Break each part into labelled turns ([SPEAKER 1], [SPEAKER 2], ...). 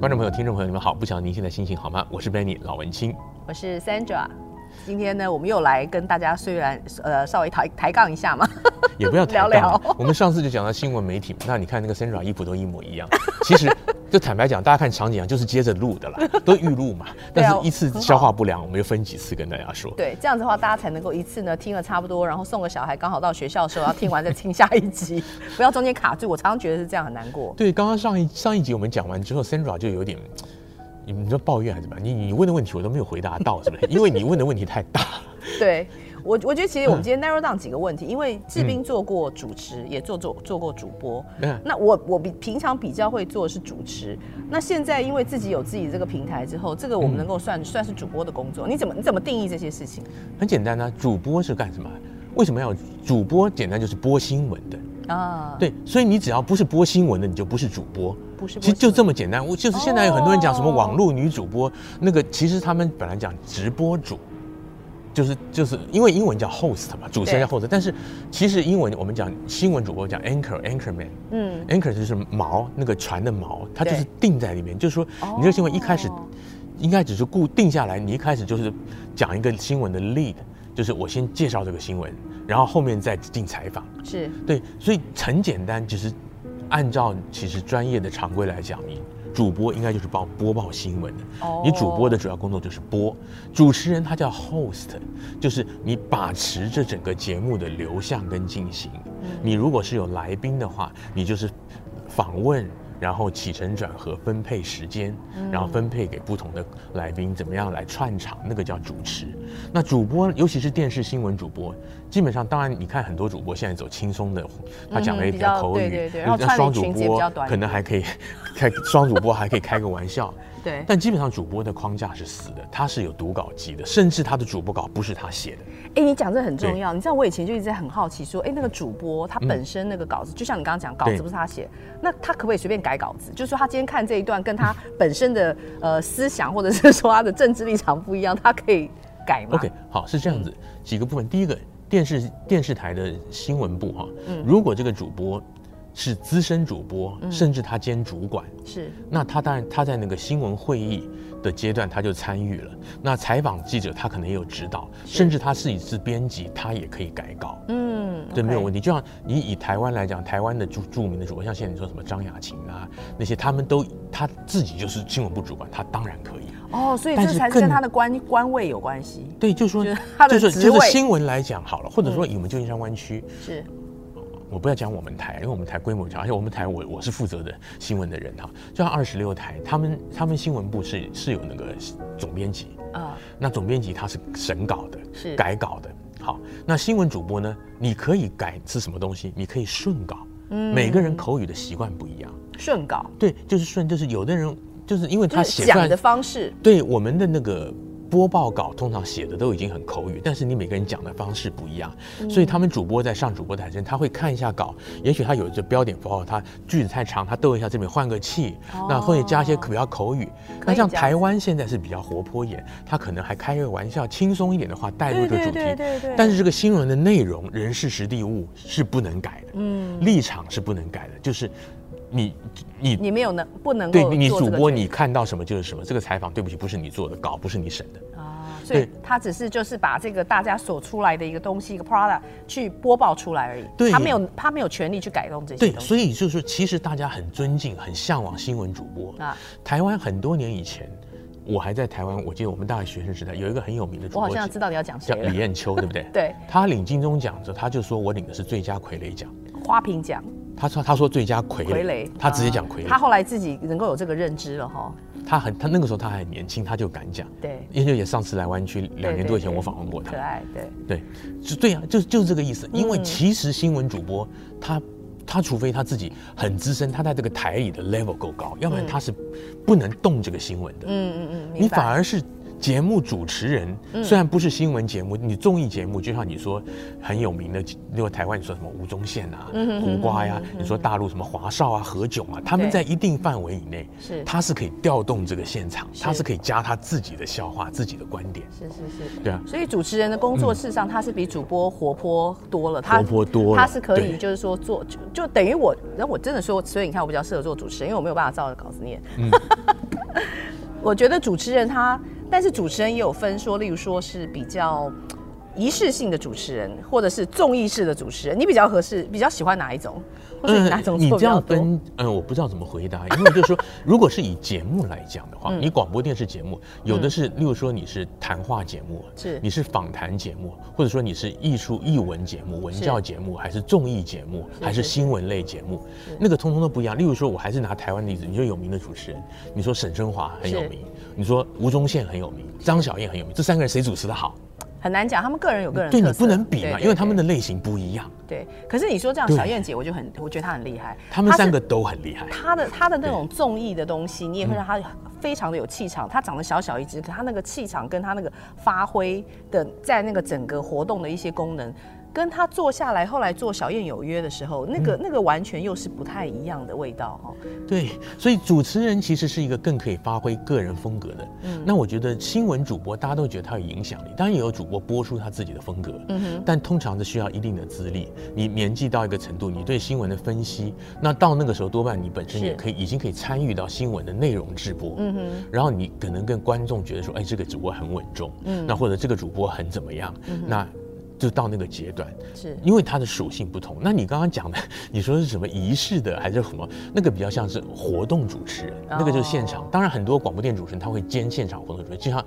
[SPEAKER 1] 观众朋友、听众朋友，你们好！不晓得您现在心情好吗？我是 Benny 老文青，
[SPEAKER 2] 我是 Sandra。今天呢，我们又来跟大家虽然呃稍微抬抬杠一下嘛，
[SPEAKER 1] 也不要 抬杠
[SPEAKER 2] 聊聊。
[SPEAKER 1] 我们上次就讲到新闻媒体，那你看那个 Sandra 衣服都一模一样。其实就坦白讲，大家看场景啊，就是接着录的啦，都预录嘛。但是一次消化不良，我们又分几次跟大家说。
[SPEAKER 2] 对，这样子的话，大家才能够一次呢听了差不多，然后送个小孩刚好到学校的时候，要听完再听下一集，不要中间卡住。我常常觉得是这样很难过。
[SPEAKER 1] 对，刚刚上一上一集我们讲完之后，Sandra 就有点。你你说抱怨还是什么？你你问的问题我都没有回答到，是不是？因为你问的问题太大。
[SPEAKER 2] 对，我我觉得其实我们今天 narrow down 几个问题，嗯、因为志斌做过主持，嗯、也做做做过主播。嗯。那我我比平常比较会做的是主持。那现在因为自己有自己这个平台之后，这个我们能够算、嗯、算是主播的工作。你怎么你怎么定义这些事情？
[SPEAKER 1] 很简单呢、啊，主播是干什么？为什么要主播？简单就是播新闻的。啊，对，所以你只要不是播新闻的，你就不是主播。不是，其实就这么简单。我就是现在有很多人讲什么网络女主播，那个其实他们本来讲直播主，就是就是因为英文叫 host 嘛，主持人叫 host，但是其实英文我们讲新闻主播讲 anchor，anchorman，嗯，anchor 就是锚，那个船的锚，它就是定在里面。就是说，你这个新闻一开始应该只是固定下来，你一开始就是讲一个新闻的 lead，就是我先介绍这个新闻。然后后面再进采访，是。对，所以很简单，其实按照其实专业的常规来讲，你主播应该就是报播报新闻的。哦，你主播的主要工作就是播，主持人他叫 host，就是你把持这整个节目的流向跟进行。你如果是有来宾的话，你就是访问。然后起承转合分配时间，然后分配给不同的来宾，怎么样来串场？那个叫主持。那主播，尤其是电视新闻主播，基本上，当然你看很多主播现在走轻松的，他讲的也比较口语，对对对，然后双主播可能还可以 开双主播还可以开个玩笑。对，但基本上主播的框架是死的，他是有读稿机的，甚至他的主播稿不是他写的。
[SPEAKER 2] 哎，你讲这很重要。你知道我以前就一直在很好奇，说，哎，那个主播他本身那个稿子，就像你刚刚讲，稿子不是他写，那他可不可以随便改稿子？就是说他今天看这一段跟他本身的呃思想，或者是说他的政治立场不一样，他可以改吗
[SPEAKER 1] ？OK，好，是这样子，几个部分。第一个，电视电视台的新闻部哈，如果这个主播。是资深主播，甚至他兼主管，嗯、是。那他当然他在那个新闻会议的阶段他就参与了。那采访记者他可能也有指导，甚至他是一次编辑，他也可以改稿。嗯，这没有问题。就像你以台湾来讲，台湾的著著名的主播，像现在你说什么张雅琴啊那些，他们都他自己就是新闻部主管，他当然可以。
[SPEAKER 2] 哦，所以这才是跟他的官官位有关系。
[SPEAKER 1] 对，就是说，就是就是新闻来讲好了，或者说以我们旧金山湾区、嗯、是。我不要讲我们台，因为我们台规模小，而且我们台我我是负责的新闻的人哈。就像二十六台，他们他们新闻部是是有那个总编辑啊，那总编辑他是审稿的，是改稿的。好，那新闻主播呢？你可以改是什么东西？你可以顺稿。嗯，每个人口语的习惯不一样。
[SPEAKER 2] 顺稿
[SPEAKER 1] 对，就是顺，就是有的人就是因为他写出来
[SPEAKER 2] 的方式，
[SPEAKER 1] 对我们的那个。播报稿通常写的都已经很口语，但是你每个人讲的方式不一样，嗯、所以他们主播在上主播台前，他会看一下稿，也许他有一个标点符号，他句子太长，他逗一下这边换个气，哦、那会加一些比较口语。那像台湾现在是比较活泼一点，他可能还开个玩笑，轻松一点的话带入这个主题。对对对对对。但是这个新闻的内容、人事、实地、物是不能改的，嗯，立场是不能改的，就是。你你
[SPEAKER 2] 你没有能不能
[SPEAKER 1] 对你主播你看到什么就是什么，这个采访对不起不是你做的稿不是你审的。啊，
[SPEAKER 2] 所以他只是就是把这个大家所出来的一个东西一个 product 去播报出来而已，对，他没有他没有权利去改动这些
[SPEAKER 1] 对，所以就是说其实大家很尊敬很向往新闻主播。啊。台湾很多年以前，我还在台湾，我记得我们大学学生时代有一个很有名的主播，
[SPEAKER 2] 我好像知道你要讲谁，
[SPEAKER 1] 叫李艳秋，对不对？
[SPEAKER 2] 对，
[SPEAKER 1] 他领金钟奖的时候，他就说我领的是最佳傀儡奖，
[SPEAKER 2] 花瓶奖。
[SPEAKER 1] 他说：“他说最佳傀儡，傀他直接讲傀儡。
[SPEAKER 2] 他后来自己能够有这个认知了哈。
[SPEAKER 1] 他很，他那个时候他还很年轻，他就敢讲。对，因为也上次来湾区两年多以前，我访问过他。可爱，对对，就对啊，就就是这个意思。因为其实新闻主播他他除非他自己很资深，他在这个台里的 level 够高，要不然他是不能动这个新闻的。嗯嗯嗯，你反而是。”节目主持人虽然不是新闻节目，你综艺节目就像你说很有名的，例如台湾你说什么吴宗宪啊、胡瓜呀，你说大陆什么华少啊、何炅啊，他们在一定范围以内，是。他是可以调动这个现场，他是可以加他自己的笑话、自己的观点。
[SPEAKER 2] 是是是，
[SPEAKER 1] 对啊。
[SPEAKER 2] 所以主持人的工作事实上他是比主播活泼多了，
[SPEAKER 1] 他活泼多了，
[SPEAKER 2] 他是可以就是说做就就等于我，然后我真的说，所以你看我比较适合做主持人，因为我没有办法照着稿子念。我觉得主持人他。但是主持人也有分说，例如说是比较仪式性的主持人，或者是综艺式的主持人，你比较合适，比较喜欢哪一种？或者哪种、
[SPEAKER 1] 呃？你这样分，嗯，我不知道怎么回答，因为就是说，如果是以节目来讲的话，嗯、你广播电视节目有的是，例如说你是谈话节目，是你是访谈节目，或者说你是艺术艺文节目、文教节目，还是综艺节目，还是新闻类节目，那个通通都不一样。例如说，我还是拿台湾例子，你说有名的主持人，你说沈升华很有名。你说吴宗宪很有名，张小燕很有名，这三个人谁主持的好？
[SPEAKER 2] 很难讲，他们个人有个人
[SPEAKER 1] 对你不能比嘛，因为他们的类型不一样。
[SPEAKER 2] 对，可是你说这样，小燕姐我就很，我觉得她很厉害。
[SPEAKER 1] 他们三个都很厉害。
[SPEAKER 2] 她的她的那种综艺的东西，你也会让她非常的有气场。她长得小小一只，可她那个气场跟她那个发挥的，在那个整个活动的一些功能。跟他坐下来，后来做小燕有约的时候，那个、嗯、那个完全又是不太一样的味道哈。
[SPEAKER 1] 对，所以主持人其实是一个更可以发挥个人风格的。嗯，那我觉得新闻主播大家都觉得他有影响力，当然也有主播播出他自己的风格。嗯哼，但通常是需要一定的资历，你年纪到一个程度，你对新闻的分析，那到那个时候多半你本身也可以已经可以参与到新闻的内容直播。嗯哼，然后你可能跟观众觉得说，哎，这个主播很稳重。嗯，那或者这个主播很怎么样？嗯，那。就到那个阶段，是因为它的属性不同。那你刚刚讲的，你说是什么仪式的，还是什么？那个比较像是活动主持人，那个就是现场。当然，很多广播电主持人他会兼现场活动主持人，就像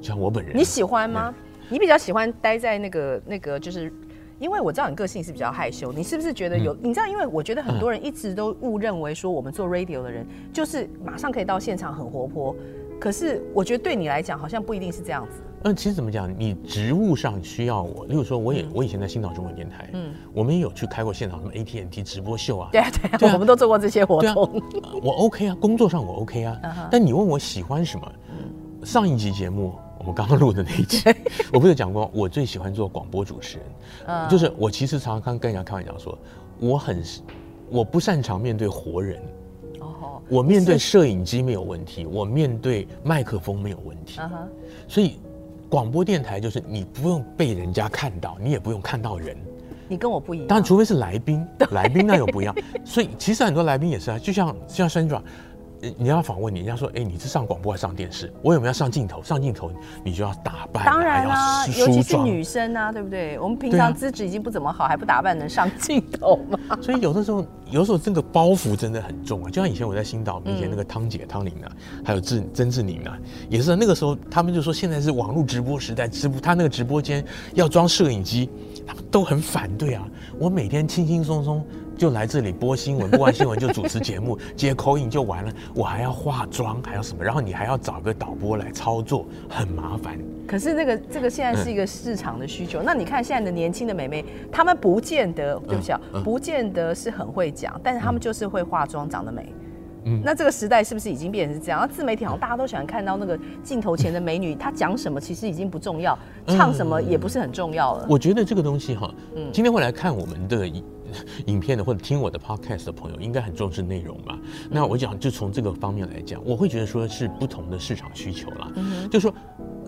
[SPEAKER 1] 就像我本人。
[SPEAKER 2] 你喜欢吗？你比较喜欢待在那个那个，就是因为我知道你个性是比较害羞，你是不是觉得有？你知道，因为我觉得很多人一直都误认为说我们做 radio 的人就是马上可以到现场很活泼，可是我觉得对你来讲好像不一定是这样子。
[SPEAKER 1] 嗯，其实怎么讲？你职务上需要我，例如说，我也、嗯、我以前在新岛中文电台，嗯，我们也有去开过现场，什么 AT&T 直播秀啊，
[SPEAKER 2] 对啊对啊，对啊，我们都做过这些活动。
[SPEAKER 1] 啊、我 OK 啊，工作上我 OK 啊。Uh. 但你问我喜欢什么？嗯、上一集节目我们刚刚录的那一集，我不是讲过，我最喜欢做广播主持人。Uh huh. 就是我其实常常跟人家开玩笑说，我很我不擅长面对活人。哦、uh，huh. 我面对摄影机没有问题，我面对麦克风没有问题。Uh. 所以。广播电台就是你不用被人家看到，你也不用看到人。
[SPEAKER 2] 你跟我不一样。
[SPEAKER 1] 当然，除非是来宾，来宾那又不一样。所以其实很多来宾也是啊，就像就像 Sandra。你要访问你，人家说，哎，你是上广播还是上电视？我有没有上镜头？上镜头你就要打扮，
[SPEAKER 2] 当然啦，尤其是女生啊，对不对？我们平常资质已经不怎么好，还不打扮能上镜头吗？
[SPEAKER 1] 所以有的时候，有的时候这个包袱真的很重啊。就像以前我在新岛，以前那个汤姐汤玲啊，还有志曾志宁啊，也是那个时候，他们就说现在是网络直播时代，直播他那个直播间要装摄影机，他们都很反对啊。我每天轻轻松松。就来这里播新闻，播完新闻就主持节目，接 call in 就完了。我还要化妆，还要什么？然后你还要找个导播来操作，很麻烦。
[SPEAKER 2] 可是那个这个现在是一个市场的需求。嗯、那你看现在的年轻的美眉，她们不见得，对不起啊，嗯嗯、不见得是很会讲，但是她们就是会化妆，长得美。嗯，那这个时代是不是已经变成是这样？那自媒体好像大家都喜欢看到那个镜头前的美女，她讲什么其实已经不重要，唱什么也不是很重要了。
[SPEAKER 1] 我觉得这个东西哈，嗯，今天会来看我们的。影片的或者听我的 podcast 的朋友应该很重视内容吧？那我讲就从这个方面来讲，我会觉得说是不同的市场需求啦。就说，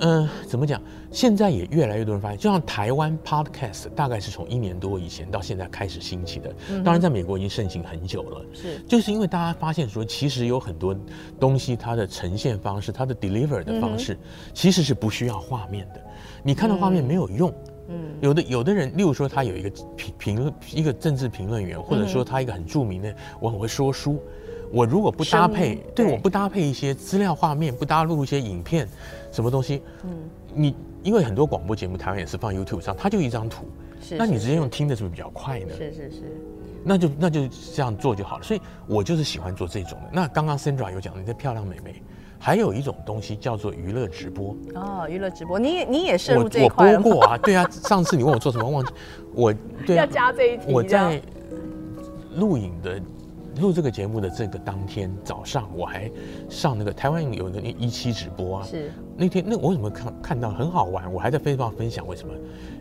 [SPEAKER 1] 嗯、呃，怎么讲？现在也越来越多人发现，就像台湾 podcast 大概是从一年多以前到现在开始兴起的。当然，在美国已经盛行很久了。是，就是因为大家发现说，其实有很多东西它的呈现方式，它的 deliver 的方式，其实是不需要画面的。你看到画面没有用。嗯，有的有的人，例如说他有一个评评论，一个政治评论员，或者说他一个很著名的，我很会说书，我如果不搭配，对，我不搭配一些资料画面，不搭录一些影片，什么东西，嗯，你因为很多广播节目台湾也是放 YouTube 上，它就一张图，是，那你直接用听的是不是比较快呢？
[SPEAKER 2] 是是是，
[SPEAKER 1] 那就那就这样做就好了。所以我就是喜欢做这种的。那刚刚 Sandra 有讲，你的漂亮美眉。还有一种东西叫做娱乐直播
[SPEAKER 2] 哦，娱乐直播，你也你也涉入这一块
[SPEAKER 1] 我，我播过啊，对啊，上次你问我做什么，忘记我对、啊、
[SPEAKER 2] 要加这一题。
[SPEAKER 1] 我在录影的录这个节目的这个当天早上，我还上那个台湾有那一期直播啊。是那天那我怎么看看到很好玩？我还在 Facebook 分享为什么？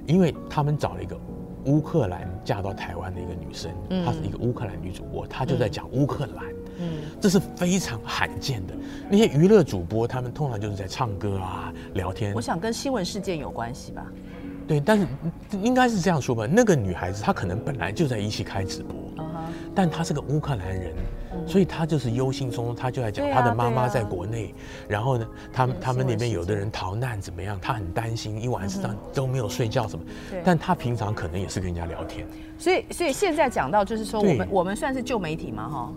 [SPEAKER 1] 因为他们找了一个乌克兰嫁到台湾的一个女生，嗯、她是一个乌克兰女主播，她就在讲乌克兰。嗯，这是非常罕见的。那些娱乐主播，他们通常就是在唱歌啊、聊天。
[SPEAKER 2] 我想跟新闻事件有关系吧。
[SPEAKER 1] 对，但是应该是这样说吧。那个女孩子她可能本来就在一期开直播，uh. 但他是个乌克兰人，嗯、所以他就是忧心忡忡。他就在讲他的妈妈在国内，然后呢，他们他们那边有的人逃难怎么样，他很担心，一晚上都没有睡觉什么。嗯、但他平常可能也是跟人家聊天。
[SPEAKER 2] 所以，所以现在讲到就是说，我们我们算是旧媒体嘛，哈。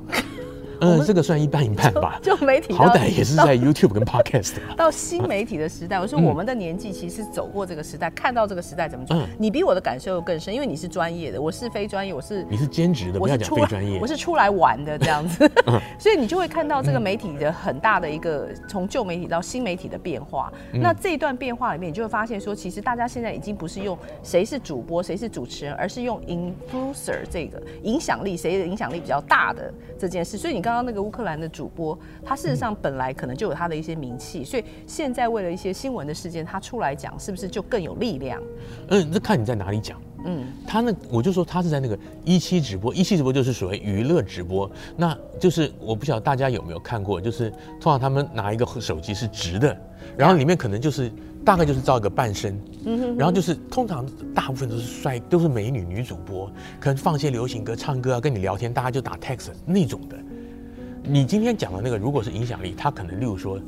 [SPEAKER 1] 嗯，这个算一半一半吧。
[SPEAKER 2] 就 媒体
[SPEAKER 1] 好歹也是在 YouTube 跟 Podcast
[SPEAKER 2] 到新媒体的时代，我说我们的年纪其实走过这个时代，看到这个时代怎么做。你比我的感受更深，因为你是专业的，我是非专业，我是
[SPEAKER 1] 你是兼职的，不要讲非专业，
[SPEAKER 2] 我是出来玩的这样子。所以你就会看到这个媒体的很大的一个从旧媒体到新媒体的变化。那这一段变化里面，你就会发现说，其实大家现在已经不是用谁是主播，谁是主持人，而是用 influencer 这个影响力，谁的影响力比较大的这件事。所以你刚刚那个乌克兰的主播，他事实上本来可能就有他的一些名气，所以现在为了一些新闻的事件，他出来讲，是不是就更有力量？
[SPEAKER 1] 嗯，这看你在哪里讲。嗯，他那我就说他是在那个一期直播，一期直播就是属于娱乐直播，那就是我不晓得大家有没有看过，就是通常他们拿一个手机是直的，然后里面可能就是大概就是照一个半身，嗯哼，然后就是通常大部分都是帅，都是美女女主播，可能放一些流行歌、唱歌啊，跟你聊天，大家就打 text 那种的。你今天讲的那个，如果是影响力，他可能例如说，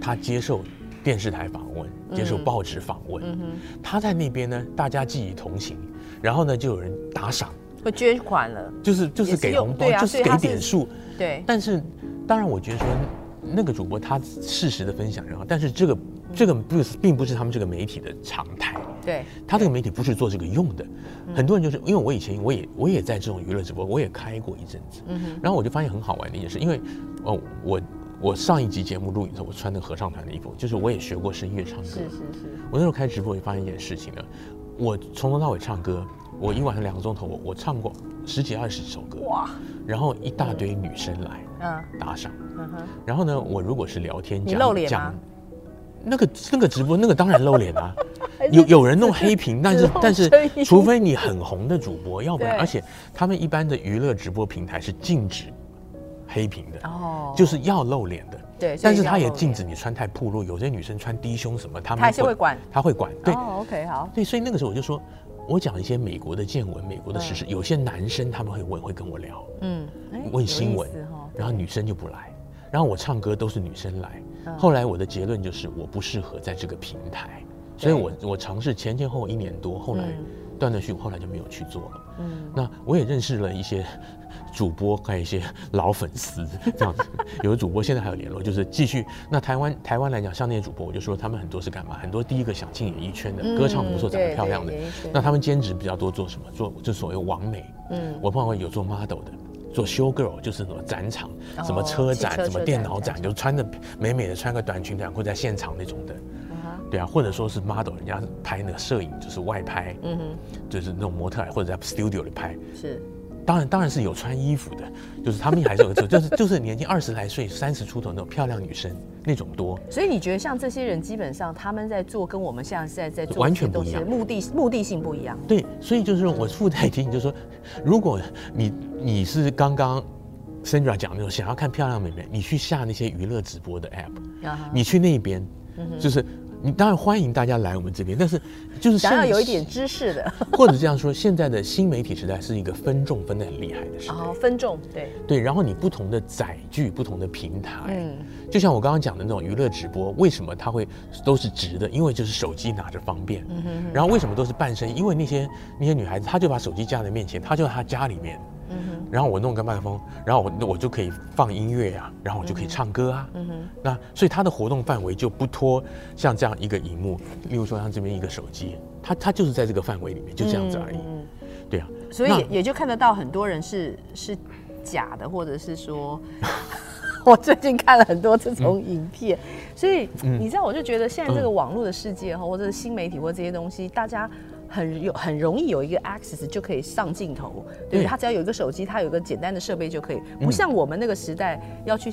[SPEAKER 1] 他接受电视台访问，接受报纸访问，嗯嗯、他在那边呢，大家记忆同情，然后呢，就有人打赏，
[SPEAKER 2] 会捐款了，
[SPEAKER 1] 就是就是给红包，啊、就是给点数，
[SPEAKER 2] 对。
[SPEAKER 1] 但是，当然，我觉得说那个主播他适时的分享，然后，但是这个这个不是，并不是他们这个媒体的常态。
[SPEAKER 2] 对，
[SPEAKER 1] 他这个媒体不是做这个用的，很多人就是因为我以前我也我也在这种娱乐直播，我也开过一阵子，嗯哼，然后我就发现很好玩的一件事，因为哦我我上一集节目录影的时候，我穿的合唱团的衣服，就是我也学过声乐唱歌，是是是，我那时候开直播，我就发现一件事情呢，我从头到尾唱歌，我一晚上两个钟头，我我唱过十几二十首歌，哇，然后一大堆女生来，嗯，打赏，嗯哼，然后呢，我如果是聊天讲，
[SPEAKER 2] 你露脸吗？
[SPEAKER 1] 那个那个直播那个当然露脸啊，有有人弄黑屏，但是但是除非你很红的主播，要不然，而且他们一般的娱乐直播平台是禁止黑屏的，哦，就是要露脸的，
[SPEAKER 2] 对，
[SPEAKER 1] 但是他也禁止你穿太暴露，有些女生穿低胸什么，他们
[SPEAKER 2] 还是会管，
[SPEAKER 1] 他会管，对
[SPEAKER 2] ，OK 好，
[SPEAKER 1] 对，所以那个时候我就说，我讲一些美国的见闻，美国的事实，有些男生他们会问，会跟我聊，嗯，问新闻，然后女生就不来，然后我唱歌都是女生来。后来我的结论就是我不适合在这个平台，所以我我尝试前前后后一年多，后来断断续续，后来就没有去做了。嗯，那我也认识了一些主播，还有一些老粉丝 这样子。有的主播现在还有联络，就是继续。那台湾台湾来讲，像那些主播，我就说他们很多是干嘛？很多第一个想进演艺圈的，歌唱不错，长得漂亮的。那他们兼职比较多，做什么？做就所谓网美。嗯，我碰到有做 model 的。做 show girl 就是什么展场，什么车展，什么电脑展，就穿的美美的，穿个短裙短裤在现场那种的，对啊，或者说是 model，人家拍那个摄影就是外拍，嗯哼，就是那种模特或者在 studio 里拍，是。当然，当然是有穿衣服的，就是他们还是有，就是就是年轻二十来岁、三十出头那种漂亮女生那种多。
[SPEAKER 2] 所以你觉得像这些人，基本上他们在做跟我们现在在在做
[SPEAKER 1] 完全不一样，
[SPEAKER 2] 目的目的性不一样。
[SPEAKER 1] 对，所以就是我附带提醒，就是说，如果你你是刚刚 Sandra 讲那种想要看漂亮美眉，你去下那些娱乐直播的 app，你去那边，就是。你当然欢迎大家来我们这边，但是就是
[SPEAKER 2] 想要有一点知识的，
[SPEAKER 1] 或者这样说，现在的新媒体时代是一个分众分的很厉害的时代。哦，
[SPEAKER 2] 分众，对
[SPEAKER 1] 对。然后你不同的载具、不同的平台，嗯，就像我刚刚讲的那种娱乐直播，为什么它会都是直的？因为就是手机拿着方便。嗯哼。然后为什么都是半身？因为那些那些女孩子，她就把手机架在面前，她就在她家里面。嗯哼，然后我弄个麦克风，然后我我就可以放音乐呀、啊，然后我就可以唱歌啊。嗯哼，那所以它的活动范围就不脱像这样一个荧幕，例如说像这边一个手机，它它就是在这个范围里面，就这样子而已。嗯，对啊。
[SPEAKER 2] 所以也也就看得到很多人是是假的，或者是说，我最近看了很多这种影片，嗯、所以你知道，我就觉得现在这个网络的世界哈，或者是新媒体或这些东西，大家。很有很容易有一个 access 就可以上镜头，对不对？他只要有一个手机，他有一个简单的设备就可以，不像我们那个时代要去。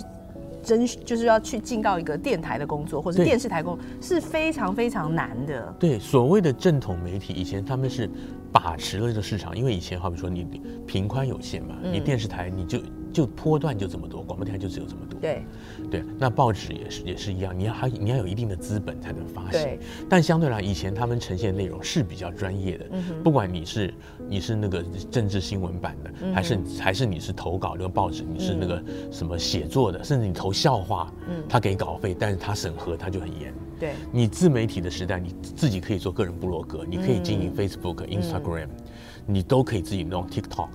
[SPEAKER 2] 真就是要去进到一个电台的工作，或者电视台工作是非常非常难的。
[SPEAKER 1] 对，所谓的正统媒体，以前他们是把持了这个市场，因为以前好比说你频宽有限嘛，你电视台你就。就波段就这么多，广播电台就只有这么多。
[SPEAKER 2] 对，
[SPEAKER 1] 对，那报纸也是也是一样，你要还你要有一定的资本才能发行。
[SPEAKER 2] 对，
[SPEAKER 1] 但相对来，以前他们呈现的内容是比较专业的。嗯。不管你是你是那个政治新闻版的，嗯、还是还是你是投稿那个报纸，你是那个什么写作的，嗯、甚至你投笑话，嗯，他给稿费，但是他审核他就很严。
[SPEAKER 2] 对。
[SPEAKER 1] 你自媒体的时代，你自己可以做个人部落格，你可以经营 Facebook、嗯、Instagram，你都可以自己弄 TikTok。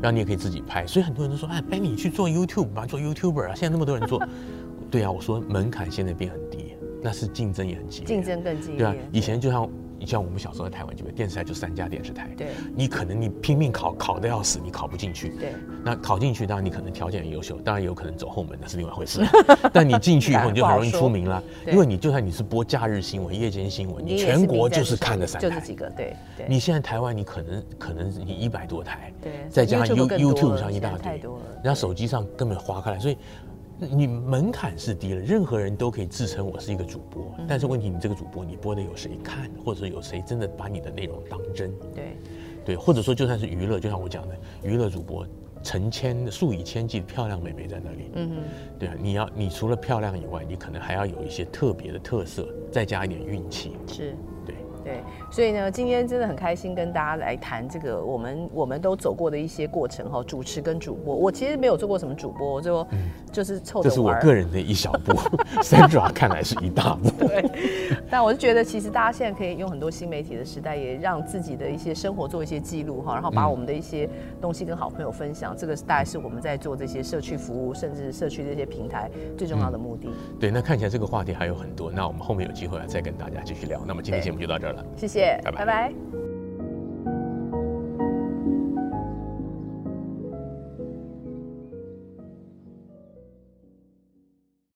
[SPEAKER 1] 然后你也可以自己拍，所以很多人都说：“哎，Benny，你去做 YouTube 吧，做 YouTuber 啊！现在那么多人做。”对啊，我说门槛现在变很低，那是竞争也很激烈，
[SPEAKER 2] 竞争更激烈。
[SPEAKER 1] 对啊，以前就像。你像我们小时候在台湾，这边电视台就三家电视台。对，你可能你拼命考，考的要死，你考不进去。
[SPEAKER 2] 对，
[SPEAKER 1] 那考进去，当然你可能条件很优秀，当然也有可能走后门，那是另外一回事。但你进去以后，你就很容易出名了，因为你就算你是播假日新闻、夜间新闻，你全国就是看了三台，
[SPEAKER 2] 就这几个。对，
[SPEAKER 1] 你现在台湾，你可能可能你一百多台，对，再加上 YouTube 上一大堆，人家手机上根本划开来，所以。你门槛是低了，任何人都可以自称我是一个主播，但是问题，你这个主播你播的有谁看，或者有谁真的把你的内容当真？
[SPEAKER 2] 对，
[SPEAKER 1] 对，或者说就算是娱乐，就像我讲的，娱乐主播成千数以千计的漂亮美眉在那里，嗯哼，对啊，你要你除了漂亮以外，你可能还要有一些特别的特色，再加一点运气，
[SPEAKER 2] 是。对，
[SPEAKER 1] 对，
[SPEAKER 2] 所以呢，今天真的很开心跟大家来谈这个我们我们都走过的一些过程哈，主持跟主播。我其实没有做过什么主播，我就就是凑。
[SPEAKER 1] 这是我个人的一小步，Sandra 看来是一大步。
[SPEAKER 2] 对，但我是觉得其实大家现在可以用很多新媒体的时代，也让自己的一些生活做一些记录哈，然后把我们的一些东西跟好朋友分享。嗯、这个大概是我们在做这些社区服务，甚至社区这些平台最重要的目的、
[SPEAKER 1] 嗯。对，那看起来这个话题还有很多，那我们后面有机会再跟大家继续聊。那么今天节目就到这儿
[SPEAKER 2] 了，谢。谢谢，拜拜。拜拜。